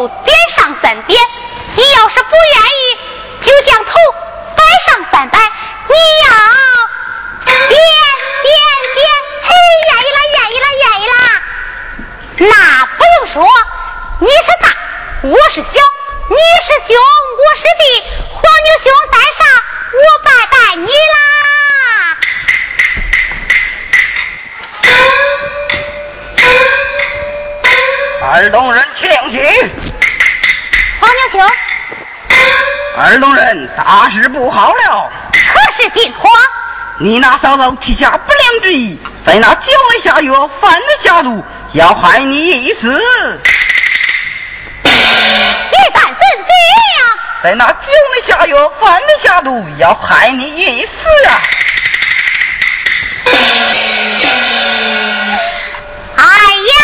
就点上三点；你要是不愿意，就将头摆上三摆。你要点点点，嘿，愿意了，愿意了，愿意了。那不用说，你是大，我是小。你是兄，我是弟，黄牛兄在上，我拜拜你啦。二龙人二龙人，大事不好了！可是金花，你那嫂嫂心下不良之意，在那酒里下药，犯里下毒，要害你一死。大胆贼呀！在那酒里下药，犯里下毒，要害你一死呀！哎呀！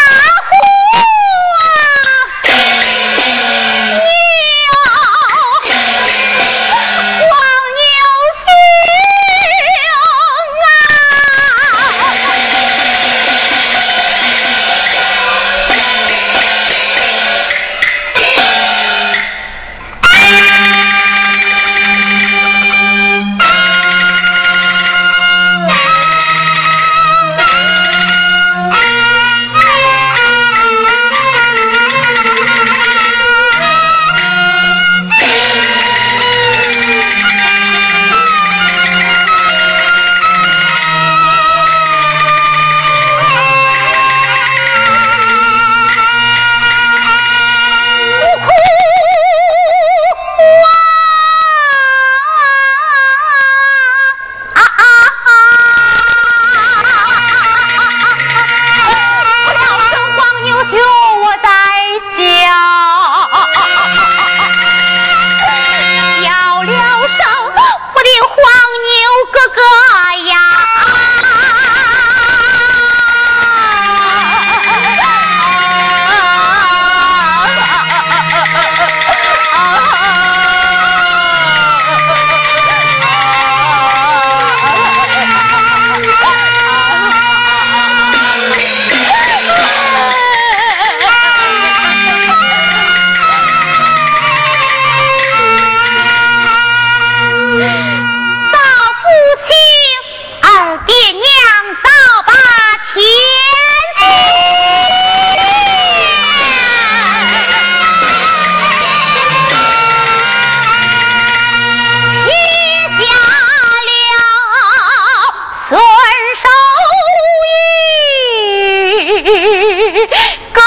哥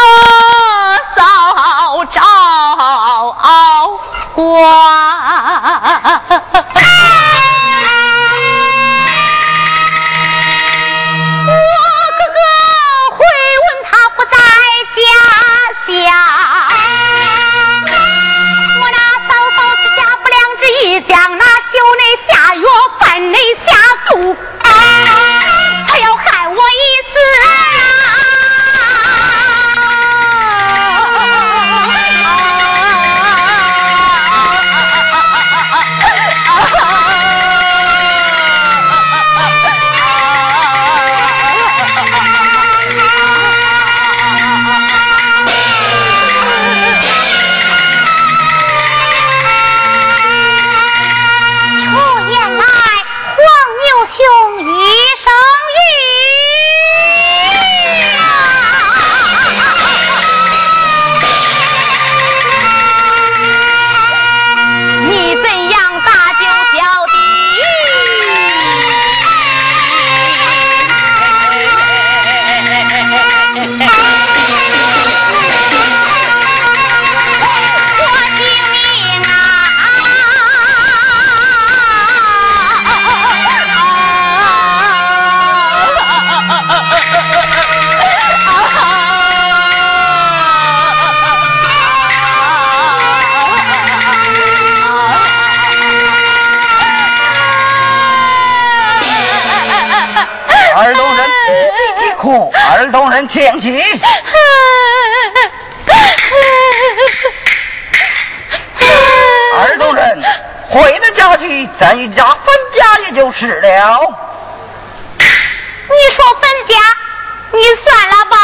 嫂照关人请起。二东人回了家去，咱一家分家也就是了。你说分家，你算了吧。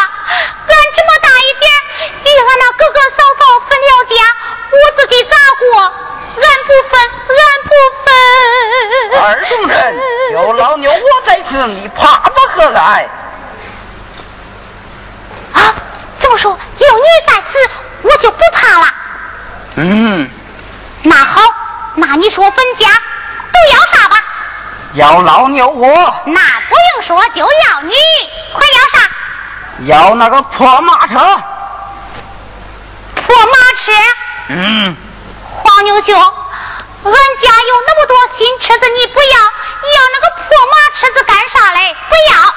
俺这么大一点，与俺那哥哥嫂嫂分了家，我自己咋过？俺不分，俺不分。二东人，有老牛我在此，你怕不何来？啊，怎么说？有你在此，我就不怕了。嗯。那好，那你说分家都要啥吧？要老牛我。那不用说，就要你，快要啥？要那个破马车。破马车？嗯。黄牛兄，俺家有那么多新车子，你不要，要那个破马车子干啥嘞？不要。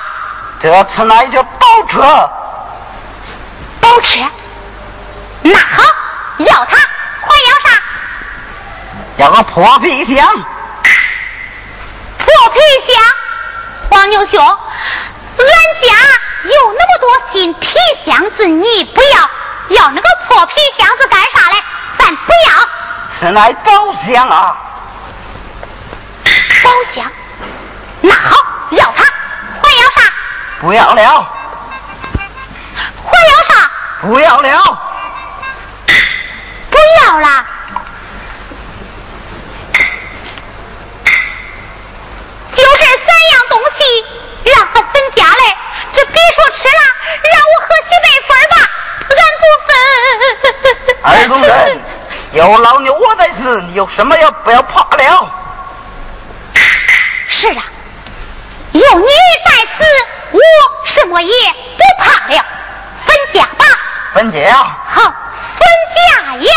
这次来一宝车。宝车？那好，要它，还要啥？要个破皮箱。破皮箱？黄牛兄，俺家有那么多新皮箱子，你不要，要那个破皮箱子干啥嘞？咱不要。是乃宝箱啊。宝箱？那好，要它，还要啥？不要了。还要啥？不要了。不要了。就这三样东西，让他分家嘞！这别说吃了，让我喝西北风吧，俺不分。二公人，有老牛我在此，你有什么也不要怕了。是啊，有你在此，我什么也不怕了。分家吧。分家。好，分家呀。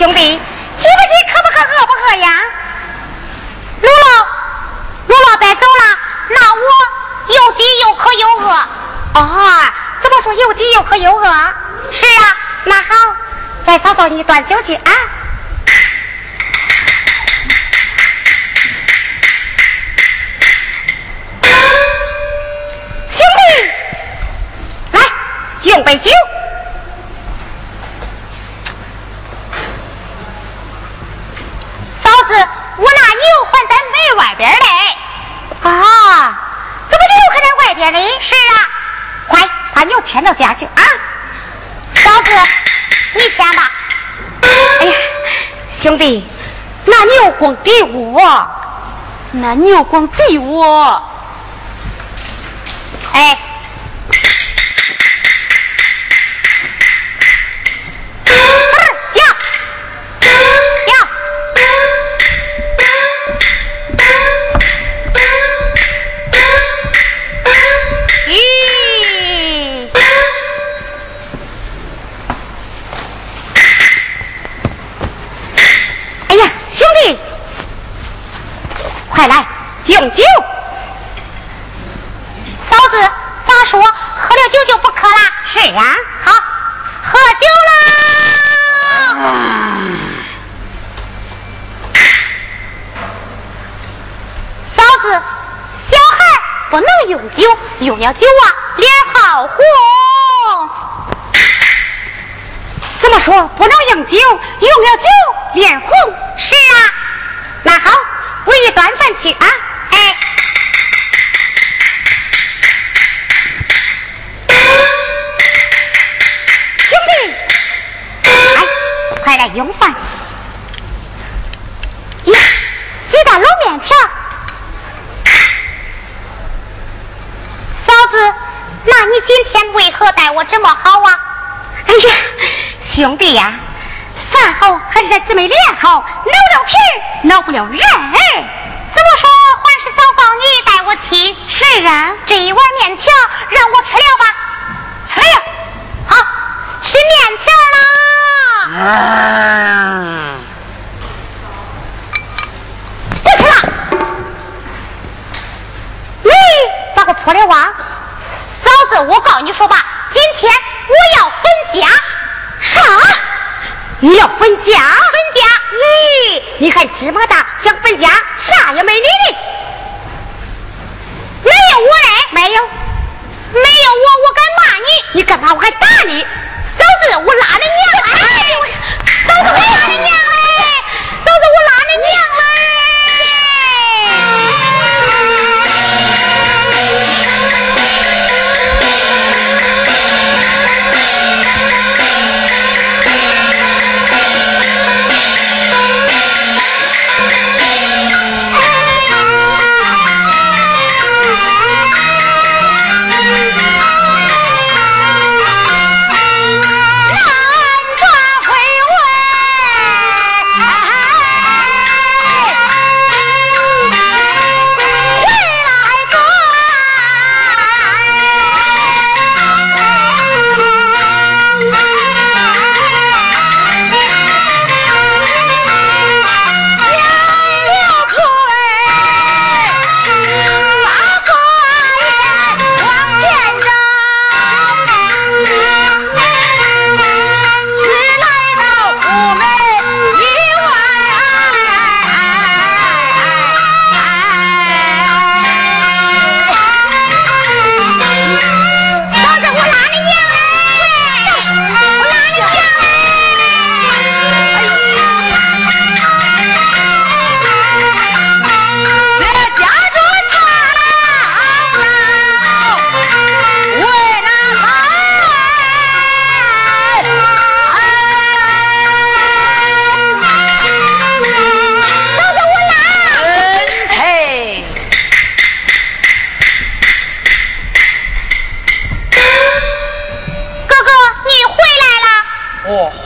兄弟，急不急？渴不渴？饿不饿呀？露露，露露别走了，那我又急又渴又饿。哦，怎么说又急又渴又饿？是啊，那好，再嫂嫂你端酒去啊。兄弟，来用杯酒。牵到家去啊！嫂子，你牵吧。哎呀，兄弟，那牛光给我，那牛光给我。是啊，好，喝酒啦！嫂子，小孩不能用酒，用了酒啊，脸好红。怎么说？不能用酒，用了酒脸红？是啊，那好。为你端饭去啊！来用饭。呀，几大卤面条。嫂子，那你今天为何待我这么好啊？哎呀，兄弟呀。饭好还是咱姊妹脸好，留了皮挠不了人。怎么说还是嫂嫂你带我去？是啊，这一碗面条让我吃了吧。吃了，好吃面条啦。不吃了。你咋个破的哇？嫂子，我告你说吧，今天我要分家。啥？你要分家？分家？咦，你还芝麻大，想分家，啥也没你的。没有我嘞？没有，没有我，我敢骂你。你干嘛？我还打你。嫂子，我拉你娘嘞！嫂子，我拉你娘嘞！嫂子，我拉你娘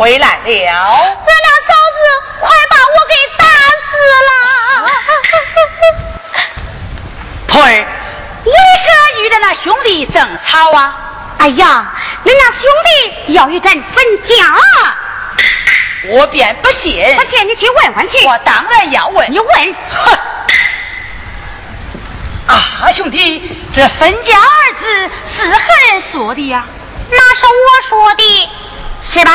回来了，俺俩嫂子快把我给打死了！婆儿，为何与咱那兄弟争吵啊？哎呀，恁那兄弟要与咱分家，我便不信。不信你去问问去。我当然要问。你问。哼！啊，兄弟，这分家二字是何人说的呀？那是我说的，是吧？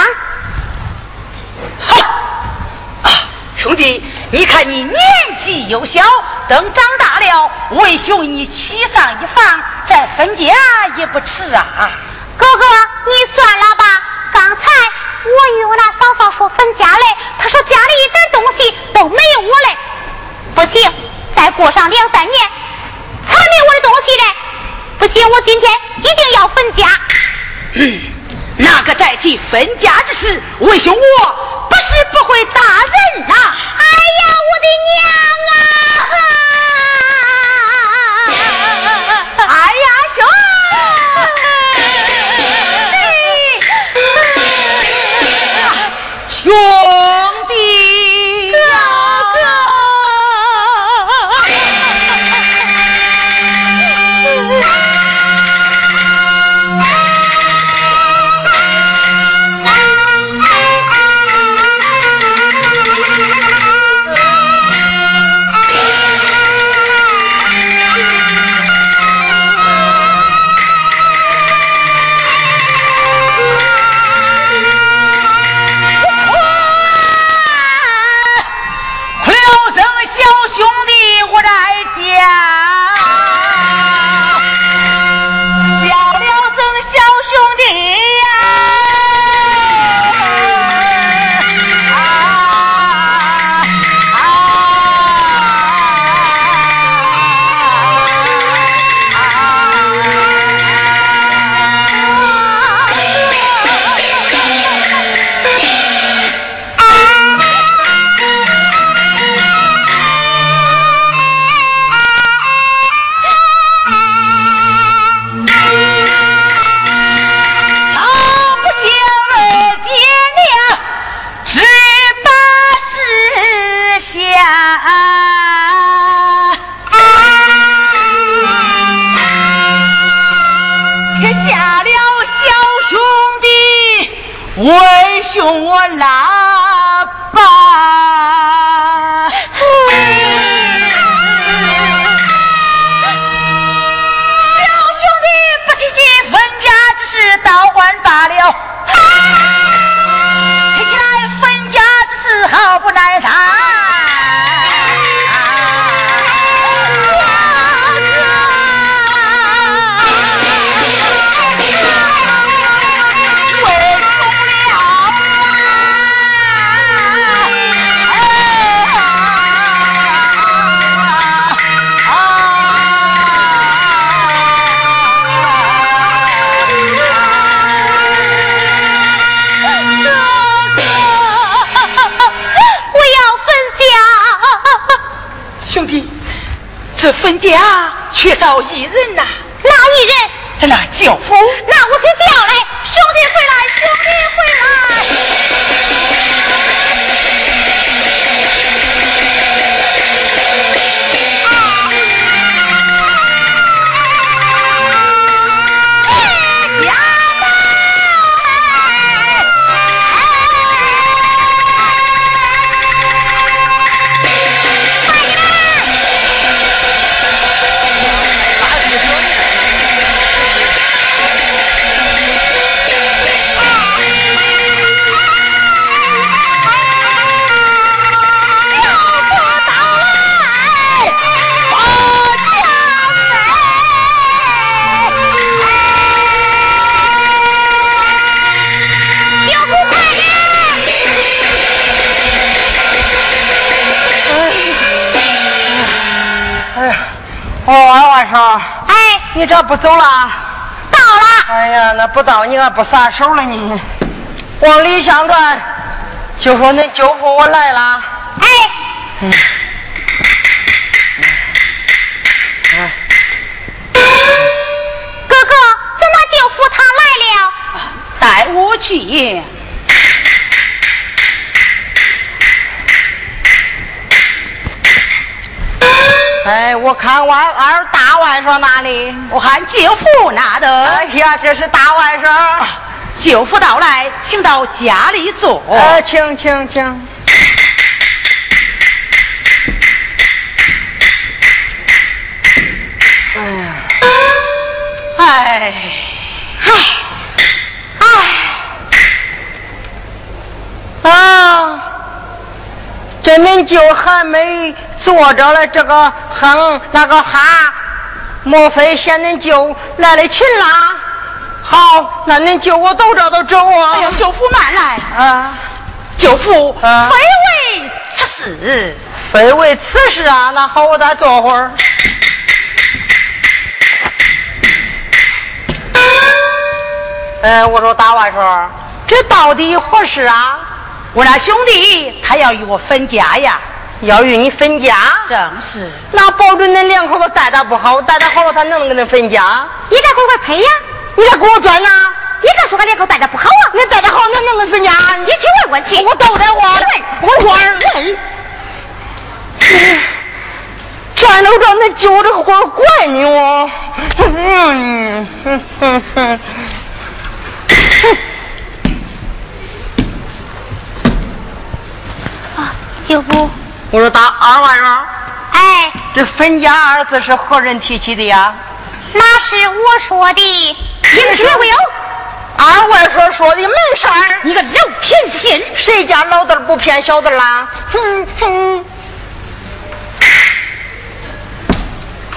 兄弟，你看你年纪又小，等长大了，为兄你娶上一房，再分家也不迟啊。哥哥，你算了吧。刚才我与我那嫂嫂说分家嘞，她说家里一点东西都没有我嘞。不行，再过上两三年，才没我的东西嘞。不行，我今天一定要分家。提分家之事，为兄我不是不会打人呐。哎呀，我的娘啊为兄我老分家缺少一人呐，哪一人？这那轿夫。那我去叫来，兄弟回来，兄弟回来。你这不走了？到了。哎呀，那不到你还不撒手了呢？往里厢转，就说恁舅父我来了。哎。嗯。哥哥，怎么舅父他来了？带我去。哎，我看外二大外甥哪里？我喊舅父拿的。哎呀，这是大外甥。舅父到来，请到家里坐。哎，请请请。哎呀，哎，哎，哎，啊。这恁就还没坐着了，这个哼那个哈，莫非嫌恁舅来的勤啦？好，那恁舅我走着都走啊！哎呀，舅父慢来啊！舅父非为此事，非为此事啊！那好，我再坐会儿。哎，我说大外甥，这到底何事啊？我那兄弟他要与我分家呀。要与你分家？正是。那保准恁两口子待他不好，待他好了，他能跟恁分家？你咋乖乖赔呀？你咋给我转呐？你咋说俺两口待的不好啊？你待的好，恁能跟分家？你去问问去。我都得问，我问。站着转，恁舅这活怪牛。嗯哼哼哼。啊，舅父。我说打二外甥。哎。这分家二字是何人提起的呀？那是我说的。听起来没有？二外甥说的没事儿。你个老偏心！谁家老的不偏小的啦？哼哼。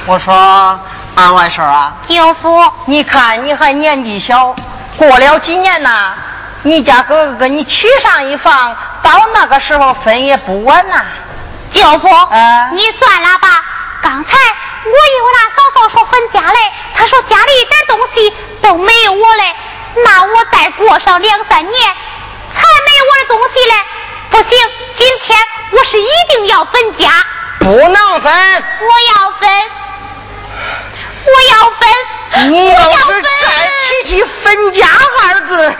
我说二外甥啊。舅父。你看你还年纪小，过了几年呐，你家哥哥给你娶上一房，到那个时候分也不晚呐。舅父，你算了吧。刚才我以为那嫂嫂说分家嘞，她说家里一点东西都没有我嘞，那我再过上两三年才没有我的东西嘞。不行，今天我是一定要分家。不能分。我要分。我要分。你要是再提起分家二字，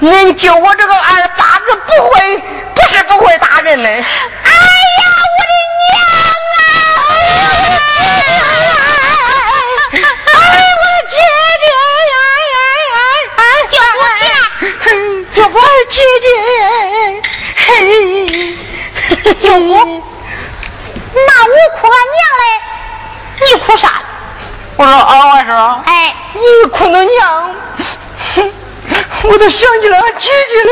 恁就我这个二八子不会，不是不会打人嘞。哎呀，我的娘啊！哎，我。姐姐，嘿，舅父，那我哭俺娘嘞，你哭啥我说二外甥，哎，你哭恁娘，我都想起了俺姐姐了。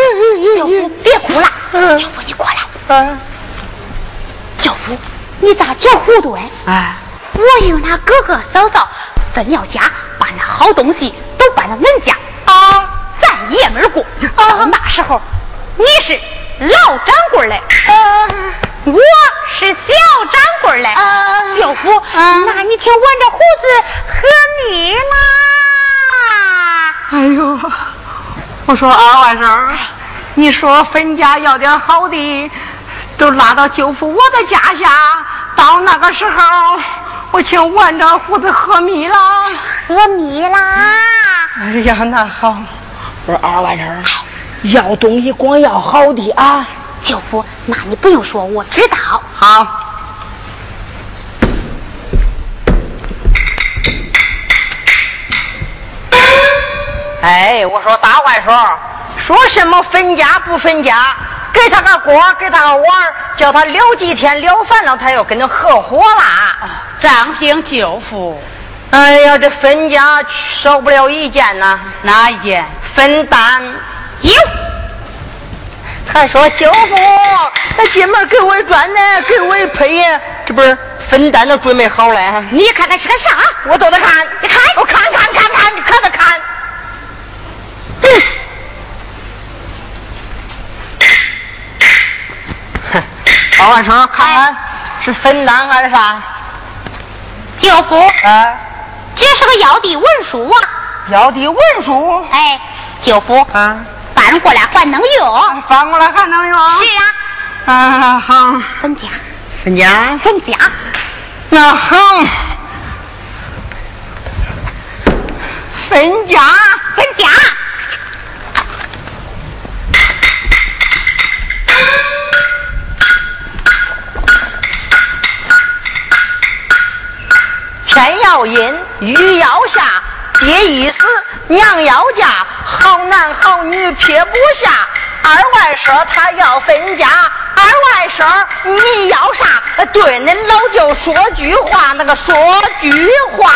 舅父，别哭了，舅父你过来。啊，舅父，你咋这糊涂哎？哎，我有那哥哥嫂嫂分了家，把那好东西都搬到恁家啊。咱爷们过，到那时候你是老掌柜嘞，我是小掌柜嘞。舅父，那你听闻这胡子和蜜啦。哎呦，我说二外甥，你说分家要点好的，都拉到舅父我的家下，到那个时候，我请万丈胡子喝米了，喝米啦。哎呀，那好。我说二外甥，要东西光要好的啊！舅父，那你不用说，我知道。好。哎，我说大外甥，说什么分家不分家？给他个锅，给他个碗，叫他聊几天聊烦了，他又跟他合伙啦。张平舅父。哎呀，这分家少不了一件呐。哪一件？分担。有。还说舅父，那进门给我砖呢，给我一配，这不是分担都准备好了。你看看是个啥？我都得看。你看，我看看看看，可得看。嗯。哼，二万生，看看是分担还是啥？舅父。啊。这是个要地文书啊！要地文书？哎，舅父，啊，翻过来还能用？翻过来还能用？是啊。啊，好。分家。分家。分家。那好。分家。分家。天要阴，雨要下，爹已死，娘要嫁，好男好女撇不下。二外甥他要分家，二外甥你要啥？对恁老舅说句话，那个说句话，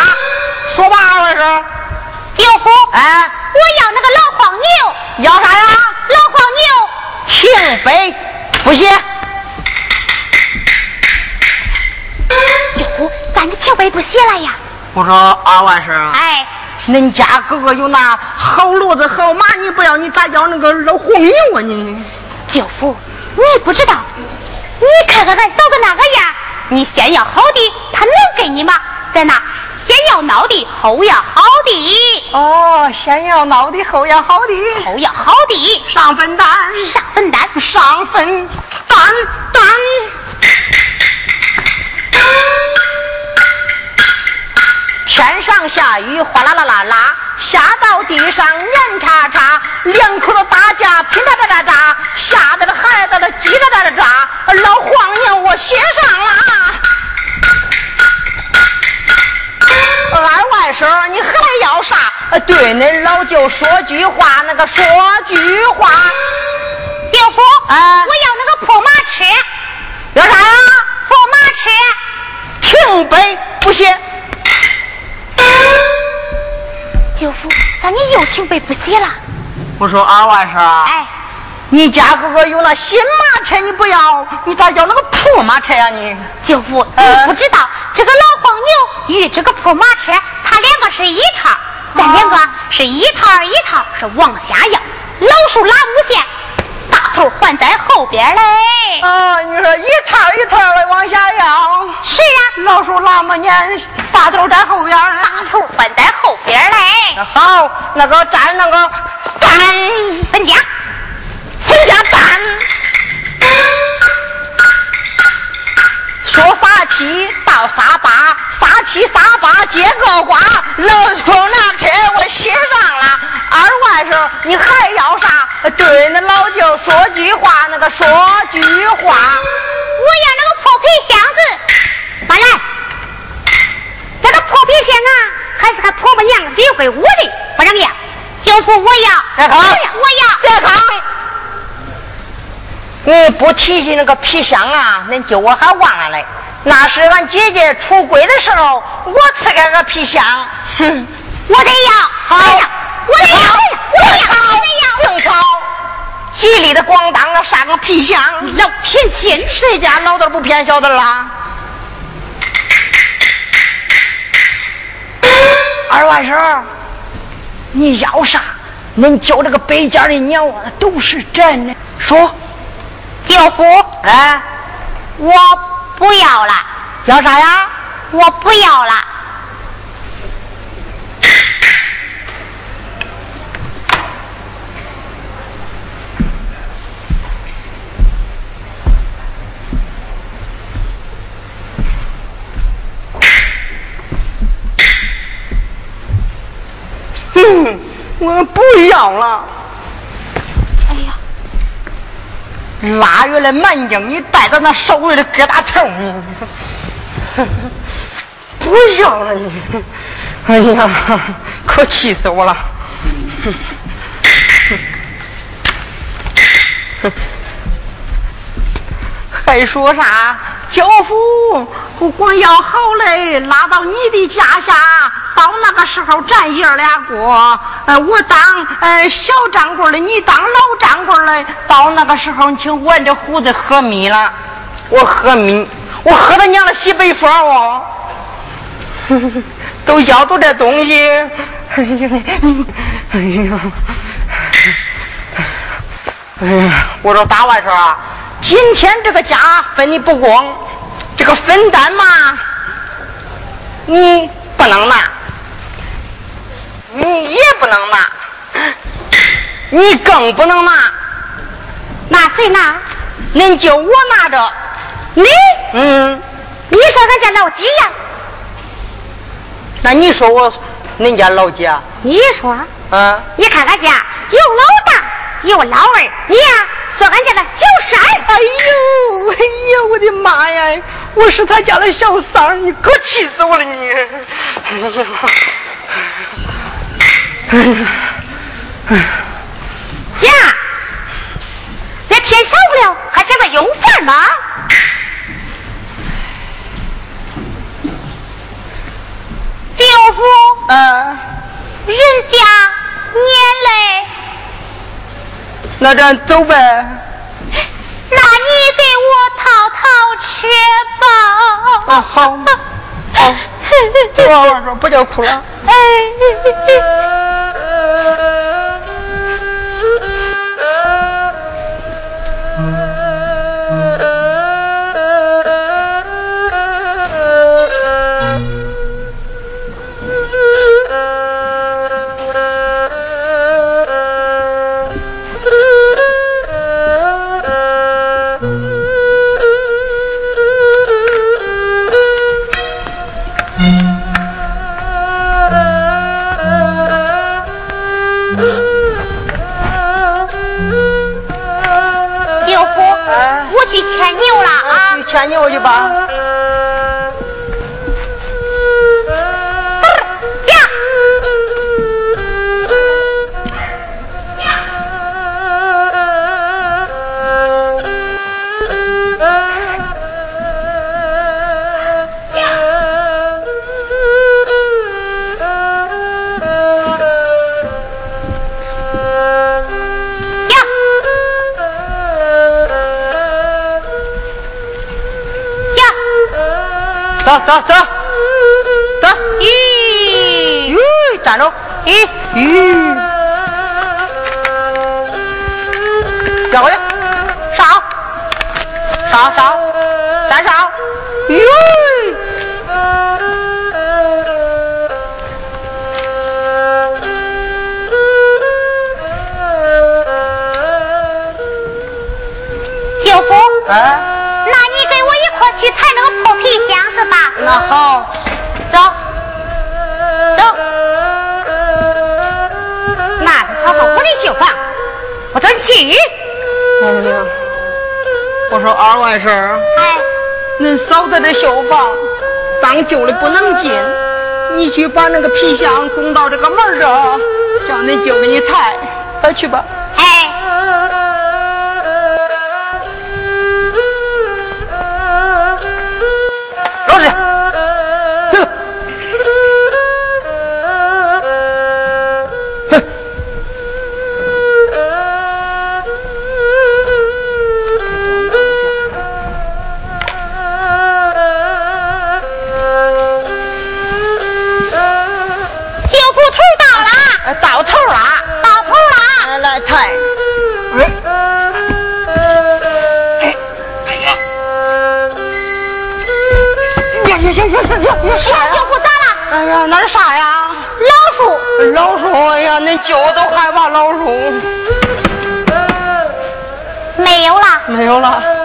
说吧，二外甥。舅父，哎，我要那个老黄牛。要啥呀？老黄牛。停飞，不行。舅父，咱的停杯不写了呀？我说二万婶哎，恁家哥哥有那好骡子好马，你不要，你咋要那个老黄牛啊你？舅父，你不知道，你看看俺嫂子那个样，你先要好的，他能给你吗？在那先要孬的，后要好的。哦，先要孬的，后要好的。后要好的。上分担，上分担，上分担担。天上下雨，哗啦啦啦啦，下到地上黏叉叉，两口子打架，拼喳喳喳喳，吓得这孩子了叽喳喳喳喳，老黄牛我写上了。俺外甥，你还要啥？对恁老舅说句话，那个说句话。舅父，啊，我要那个破马车。要啥？破马车。停北不写。舅父，咋你又停北不写了？我说二外甥，哎，你家哥哥有那新马车，你不要，你咋要那个破马车呀？你舅父，你不知道这个老黄牛与这个破马车，它两个是一套，咱两个是一套一套是往下要，老鼠拉五线。大头还在后边嘞。啊，你说一套一套的往下要。是啊，老鼠那么年，大头在后边，大头换在后边嘞。好，那个站那个站，分家，分家站。说啥七到啥八，啥七啥八结个瓜，老鼠那天我写上了。二外甥，你还要啥？对那老舅说句话，那个说句话。我要那个破皮箱子，搬来。这个破皮箱啊，还是他婆婆娘留给我的，不让要。舅父，我要。我要，我要。别扛。你不提起那个皮箱啊，恁舅我还忘了嘞。那是俺姐姐出轨的时候，我赐给个皮箱。哼，我得要。好。我得要，我得要，我得要。不吵，吉利的咣当啊，上个皮箱，老偏心，谁家老的不骗小的啦？二外甥，你要。啥？恁叫这个北家的鸟啊，都是真的。说，舅父，哎，我不要了。要啥呀？我不要了。我不要了。腊月的满江，你带着那手里的疙瘩头，不要了你。哎呀，可气死我了。还说啥？舅父，光要好嘞，拉到你的家下，到那个时候咱爷俩过。呃，我当呃小掌柜的，你当老掌柜的。到那个时候，你请闻着胡子喝米了，我喝米，我喝他娘的西北风哦，都要走这东西。哎呀，哎呀，哎呀，我说大外甥啊。今天这个家分你不公，这个分担嘛，你不能拿，你也不能拿，你更不能拿。那谁拿？恁就我拿着。你？嗯。你说俺家老几呀？那你说我恁家老几啊？你说。啊。你看俺家有老大。有老二，你呀，说俺家的小三哎呦，哎呦，我的妈呀！我是他家的小三儿，你可气死我了你！哎呀，呀，那天少不了，还想着用饭吗？舅父，嗯，人家年嘞。那咱走呗。那你给我套套吃吧。啊好。好。走啊，我说不叫哭了。哎。是嫂嫂我的绣房，我准去。我说二外甥，哎，恁嫂子的绣房当旧的不能进，你去把那个皮箱拱到这个门儿上，叫恁舅给你抬，快去吧。哎，了。来来抬，哎，呀呀呀呀呀呀呀！小舅父咋了？哎呀，那是啥呀？老鼠。老鼠，哎呀，恁舅都害怕老鼠。没有了。没有了。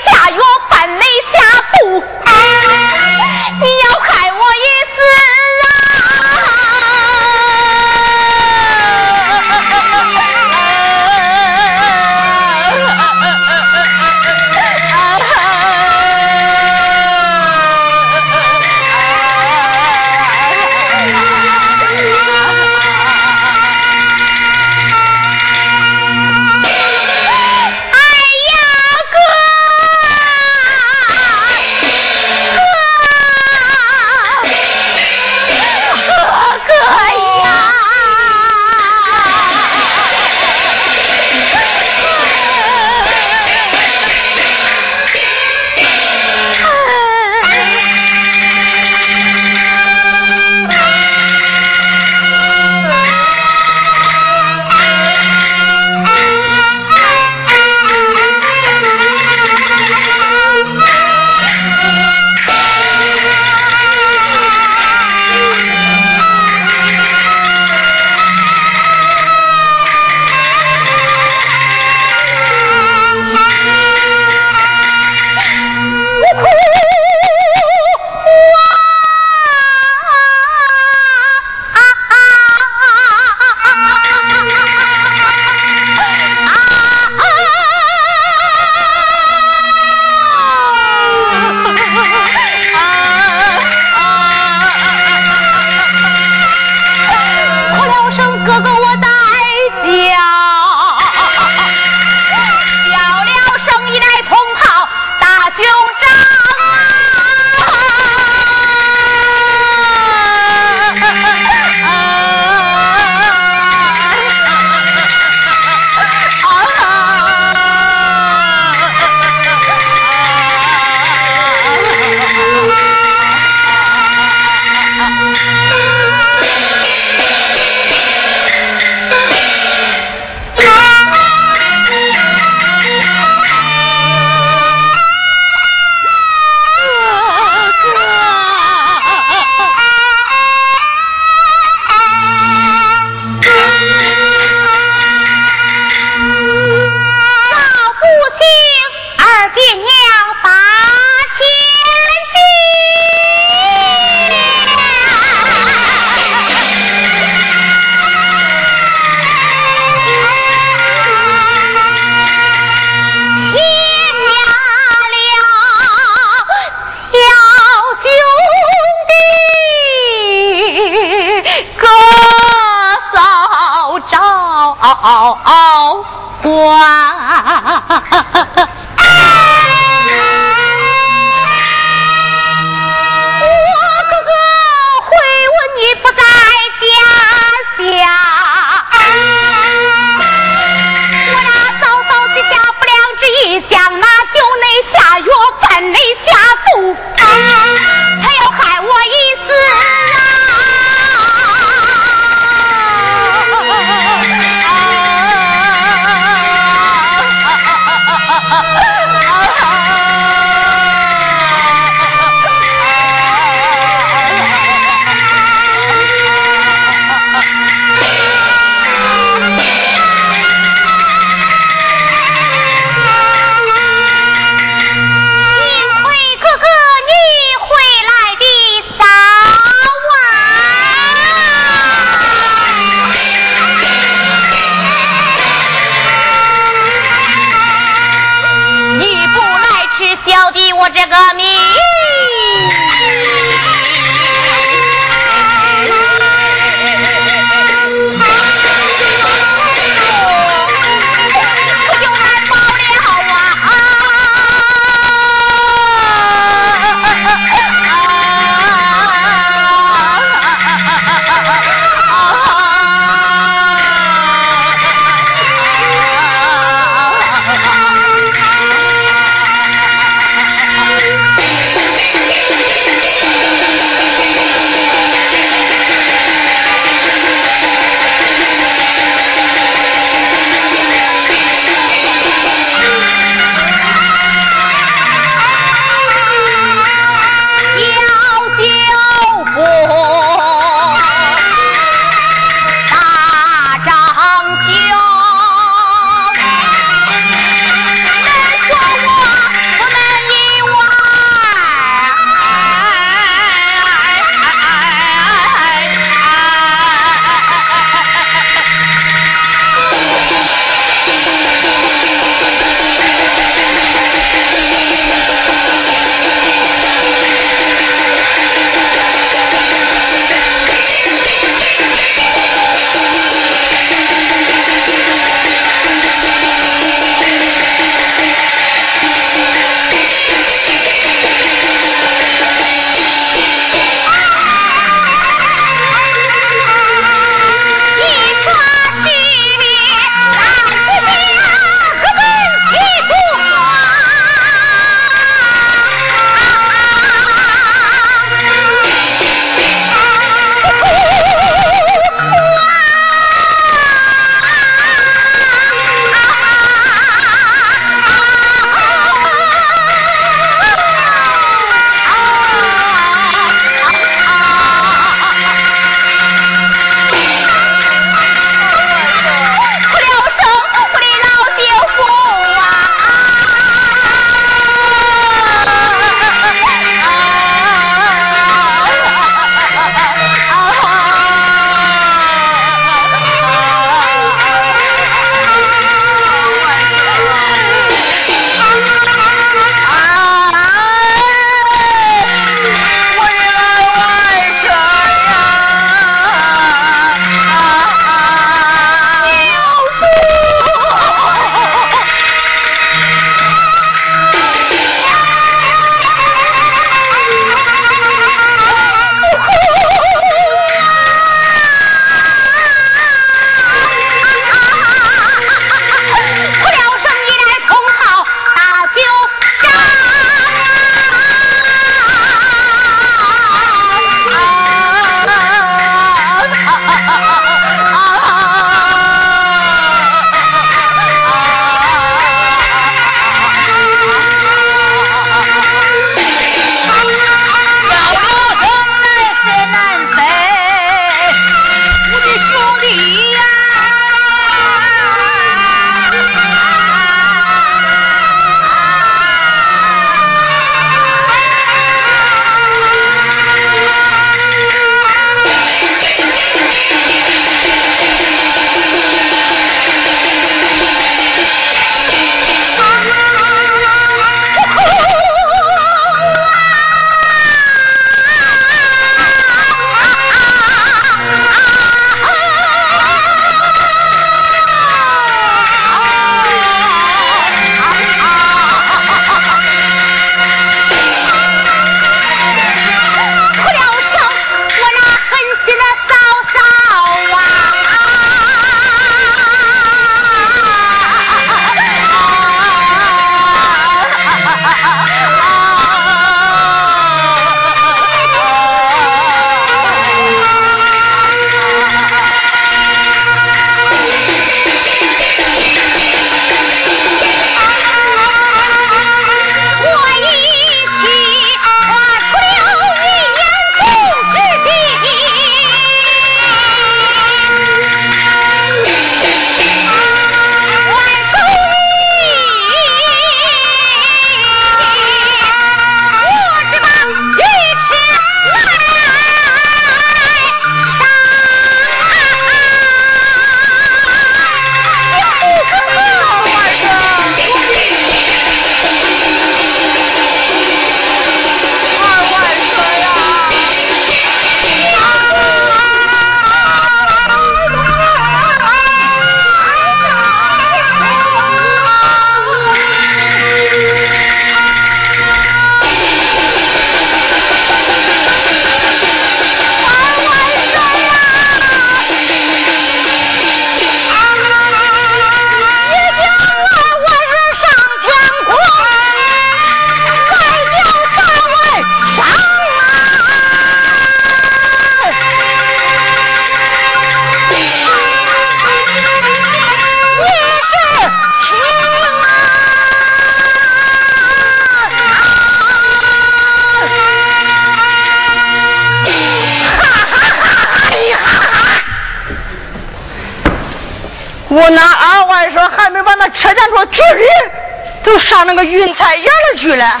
上那个云彩眼儿去了。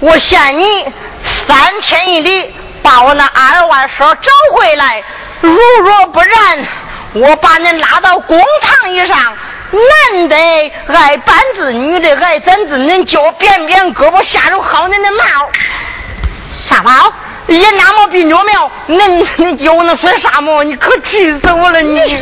我限你三天一里把我那二外甥找回来，如若不然，我把你拉到公堂以上，男的挨板子，女的挨枕子，恁就扁扁胳膊下手薅恁的毛。啥毛？人那么病着苗，恁恁叫我能说啥么？你可气死我了你！